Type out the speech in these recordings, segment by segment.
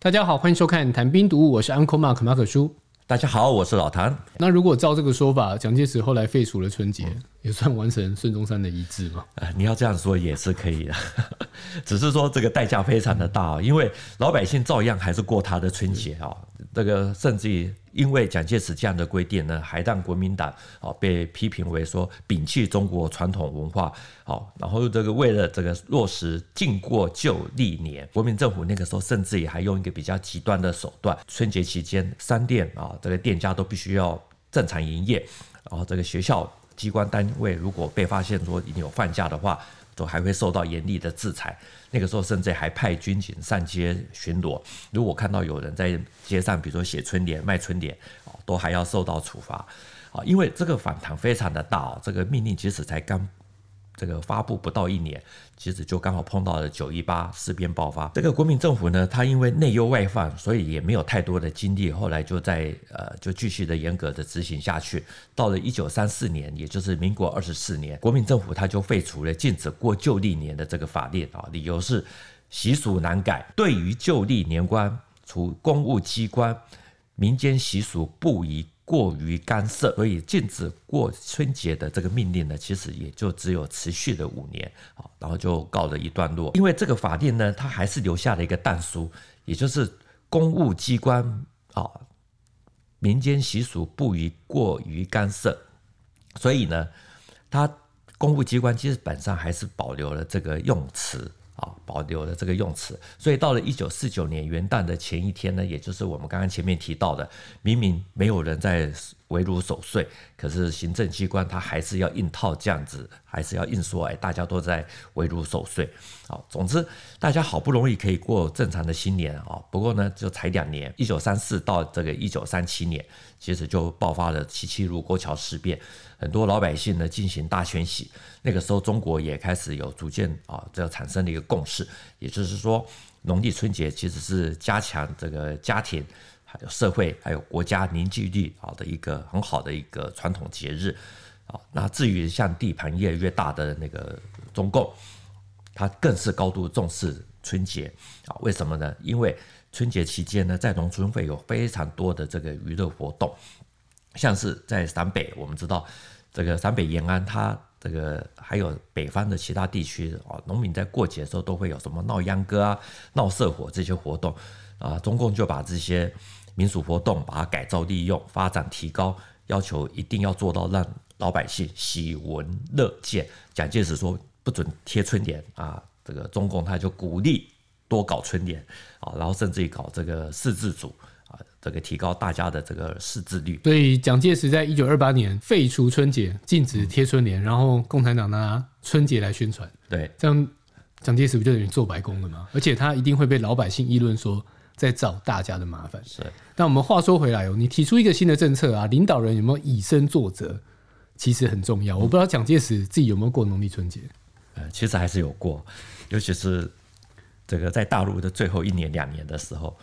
大家好，欢迎收看《谈兵读物》，我是 Uncle Mark 马可叔。大家好，我是老谭。那如果照这个说法，蒋介石后来废除了春节，嗯、也算完成孙中山的遗志吗？呃，你要这样说也是可以的，只是说这个代价非常的大，因为老百姓照样还是过他的春节啊。这个甚至于因为蒋介石这样的规定呢，还让国民党啊被批评为说摒弃中国传统文化。好，然后这个为了这个落实禁过旧历年，国民政府那个时候甚至也还用一个比较极端的手段，春节期间商店啊这个店家都必须要正常营业，然后这个学校机关单位如果被发现说你有放假的话，都还会受到严厉的制裁。那个时候甚至还派军警上街巡逻，如果看到有人在街上，比如说写春联、卖春联，都还要受到处罚。啊，因为这个反弹非常的大，这个命令即使才刚。这个发布不到一年，其实就刚好碰到了九一八事变爆发。这个国民政府呢，他因为内忧外患，所以也没有太多的精力。后来就在呃，就继续的严格的执行下去。到了一九三四年，也就是民国二十四年，国民政府他就废除了禁止过旧历年的这个法令啊，理由是习俗难改，对于旧历年关，除公务机关，民间习俗不宜。过于干涉，所以禁止过春节的这个命令呢，其实也就只有持续了五年，好，然后就告了一段落。因为这个法令呢，它还是留下了一个但书，也就是公务机关啊，民间习俗不宜过于干涉，所以呢，它公务机关基本上还是保留了这个用词。啊，保留了这个用词，所以到了一九四九年元旦的前一天呢，也就是我们刚刚前面提到的，明明没有人在围炉守岁，可是行政机关他还是要硬套这样子，还是要硬说，哎，大家都在围炉守岁。好，总之大家好不容易可以过正常的新年啊，不过呢，就才两年，一九三四到这个一九三七年，其实就爆发了七七卢沟桥事变。很多老百姓呢进行大迁徙，那个时候中国也开始有逐渐啊，这产生了一个共识，也就是说，农历春节其实是加强这个家庭、还有社会、还有国家凝聚力啊的一个很好的一个传统节日啊。那至于像地盘越来越大的那个中共，他更是高度重视春节啊。为什么呢？因为春节期间呢，在农村会有非常多的这个娱乐活动。像是在陕北，我们知道这个陕北延安，它这个还有北方的其他地区啊，农民在过节的时候都会有什么闹秧歌啊、闹社火这些活动啊，中共就把这些民俗活动把它改造利用、发展提高，要求一定要做到让老百姓喜闻乐见。蒋介石说不准贴春联啊，这个中共他就鼓励多搞春联啊，然后甚至于搞这个四字组。啊，这个提高大家的这个识字率。所以蒋介石在一九二八年废除春节，禁止贴春联，然后共产党拿春节来宣传。对，这样蒋介石不就等于做白工了吗？而且他一定会被老百姓议论说在找大家的麻烦。是。但我们话说回来哦，你提出一个新的政策啊，领导人有没有以身作则，其实很重要。我不知道蒋介石自己有没有过农历春节。呃，其实还是有过，尤其是这个在大陆的最后一年两年的时候。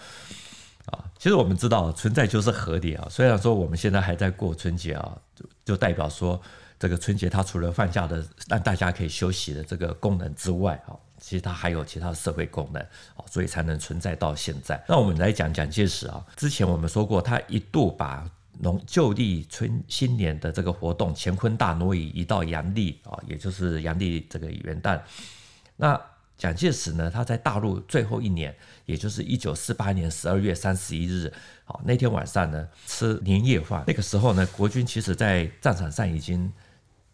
啊，其实我们知道存在就是合理啊。虽然说我们现在还在过春节啊，就就代表说这个春节它除了放假的让大家可以休息的这个功能之外啊，其实它还有其他社会功能啊，所以才能存在到现在。那我们来讲蒋介石啊，之前我们说过，他一度把农旧历春新年的这个活动乾坤大挪移移到阳历啊，也就是阳历这个元旦。那蒋介石呢，他在大陆最后一年，也就是一九四八年十二月三十一日，好，那天晚上呢，吃年夜饭。那个时候呢，国军其实在战场上已经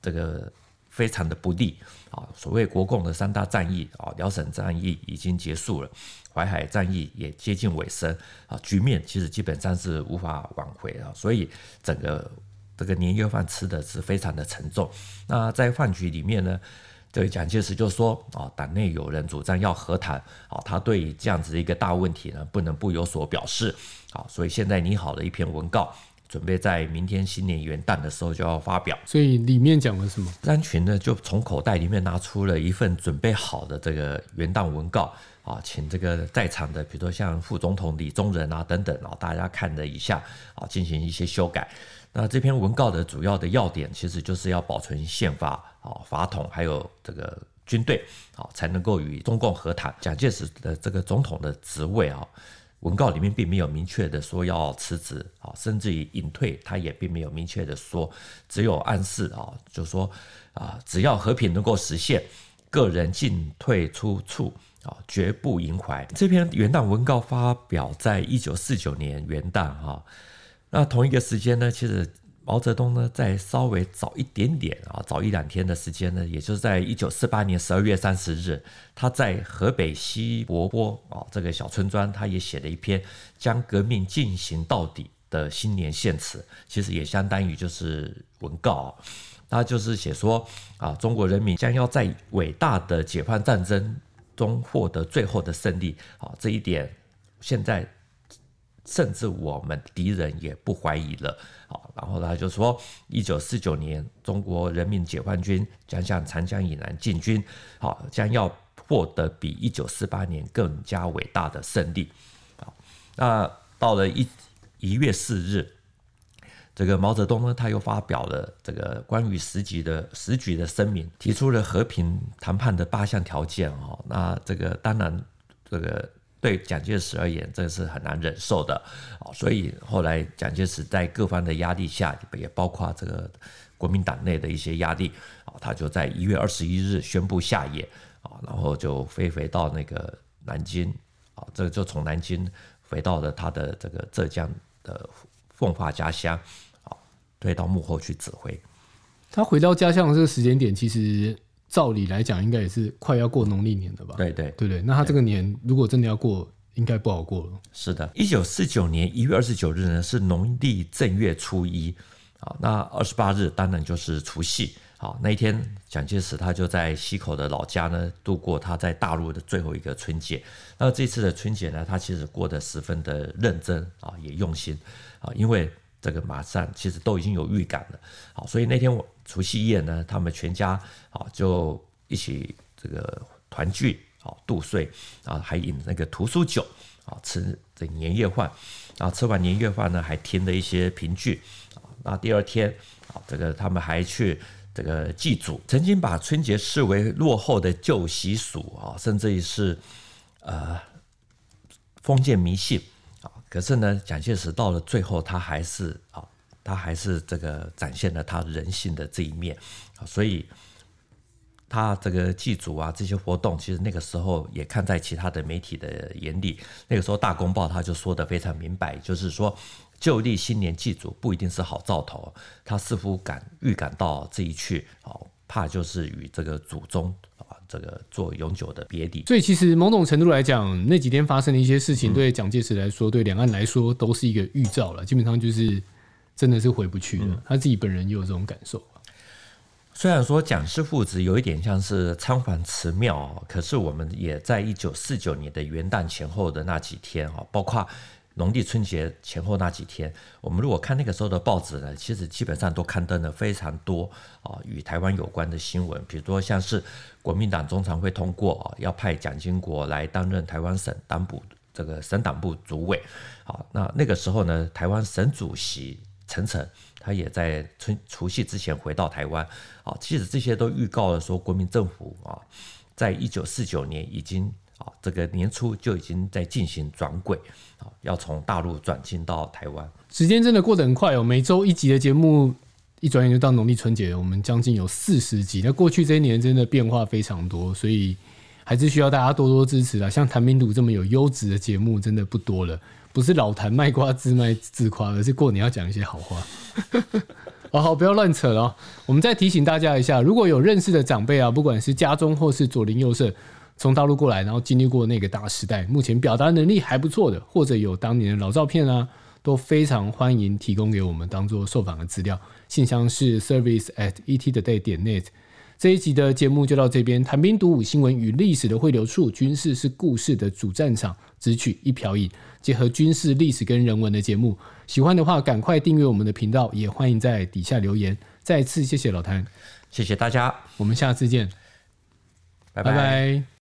这个非常的不利啊。所谓国共的三大战役啊，辽沈战役已经结束了，淮海战役也接近尾声啊，局面其实基本上是无法挽回啊。所以整个这个年夜饭吃的是非常的沉重。那在饭局里面呢，这个蒋介石就说啊，党内有人主张要和谈，啊，他对于这样子的一个大问题呢，不能不有所表示，啊，所以现在拟好了一篇文告，准备在明天新年元旦的时候就要发表。所以里面讲了什么？张群呢就从口袋里面拿出了一份准备好的这个元旦文告，啊，请这个在场的，比如说像副总统李宗仁啊等等啊，大家看了一下，啊，进行一些修改。那这篇文告的主要的要点，其实就是要保存宪法啊、法统，还有这个军队啊，才能够与中共和谈。蒋介石的这个总统的职位啊，文告里面并没有明确的说要辞职啊，甚至于隐退，他也并没有明确的说，只有暗示啊，就说啊，只要和平能够实现，个人进退出处啊，绝不萦怀。这篇元旦文告发表在一九四九年元旦哈，那同一个时间呢，其实。毛泽东呢，在稍微早一点点啊，早一两天的时间呢，也就是在一九四八年十二月三十日，他在河北西柏坡啊这个小村庄，他也写了一篇将革命进行到底的新年献词，其实也相当于就是文告，他就是写说啊，中国人民将要在伟大的解放战争中获得最后的胜利。啊，这一点现在。甚至我们敌人也不怀疑了，好，然后他就说，一九四九年，中国人民解放军将向长江以南进军，好，将要获得比一九四八年更加伟大的胜利，好，那到了一一月四日，这个毛泽东呢，他又发表了这个关于时局的时局的声明，提出了和平谈判的八项条件，哦，那这个当然这个。对蒋介石而言，这是很难忍受的啊，所以后来蒋介石在各方的压力下，也包括这个国民党内的一些压力啊，他就在一月二十一日宣布下野啊，然后就飞回到那个南京啊，这个就从南京回到了他的这个浙江的奉化家乡啊，退到幕后去指挥。他回到家乡的这个时间点，其实。照理来讲，应该也是快要过农历年了吧？对对对对。那他这个年如果真的要过，应该不好过了。是的，一九四九年一月二十九日呢，是农历正月初一啊。那二十八日当然就是除夕。好，那一天蒋介石他就在溪口的老家呢，度过他在大陆的最后一个春节。那这次的春节呢，他其实过得十分的认真啊，也用心啊，因为这个马上其实都已经有预感了。好，所以那天我。除夕夜呢，他们全家啊就一起这个团聚啊度岁啊，还饮那个屠苏酒啊，吃这年夜饭啊，吃完年夜饭呢，还听了一些评剧啊。那第二天啊，这个他们还去这个祭祖。曾经把春节视为落后的旧习俗啊，甚至于是呃封建迷信。可是呢，蒋介石到了最后，他还是啊。他还是这个展现了他人性的这一面，所以他这个祭祖啊这些活动，其实那个时候也看在其他的媒体的眼里。那个时候《大公报》他就说得非常明白，就是说旧历新年祭祖不一定是好兆头。他似乎感预感到这一去，哦，怕就是与这个祖宗这个做永久的别底。所以其实某种程度来讲，那几天发生的一些事情，对蒋介石来说，对两岸来说，都是一个预兆了。基本上就是。真的是回不去了，嗯，他自己本人也有这种感受。虽然说蒋氏父子有一点像是仓皇辞庙，可是我们也在一九四九年的元旦前后的那几天啊，包括农历春节前后那几天，我们如果看那个时候的报纸呢，其实基本上都刊登了非常多啊与台湾有关的新闻，比如说像是国民党中常会通过啊要派蒋经国来担任台湾省党部这个省党部主委，好，那那个时候呢，台湾省主席。陈诚，他也在春除夕之前回到台湾，啊，其实这些都预告了说，国民政府啊，在一九四九年已经啊，这个年初就已经在进行转轨，啊，要从大陆转进到台湾。时间真的过得很快哦，每周一集的节目，一转眼就到农历春节，我们将近有四十集。那过去这一年真的变化非常多，所以还是需要大家多多支持啊！像谭兵读这么有优质的节目，真的不多了。不是老谭卖瓜自卖自夸，而是过年要讲一些好话。好 好，不要乱扯了。我们再提醒大家一下，如果有认识的长辈啊，不管是家中或是左邻右舍，从大陆过来，然后经历过那个大时代，目前表达能力还不错的，或者有当年的老照片啊，都非常欢迎提供给我们当做受访的资料。信箱是 service at ettoday 点 net。这一集的节目就到这边。谈兵读武，新闻与历史的汇流处，军事是故事的主战场，只取一瓢饮，结合军事历史跟人文的节目。喜欢的话，赶快订阅我们的频道，也欢迎在底下留言。再次谢谢老谭，谢谢大家，我们下次见，拜拜。拜拜。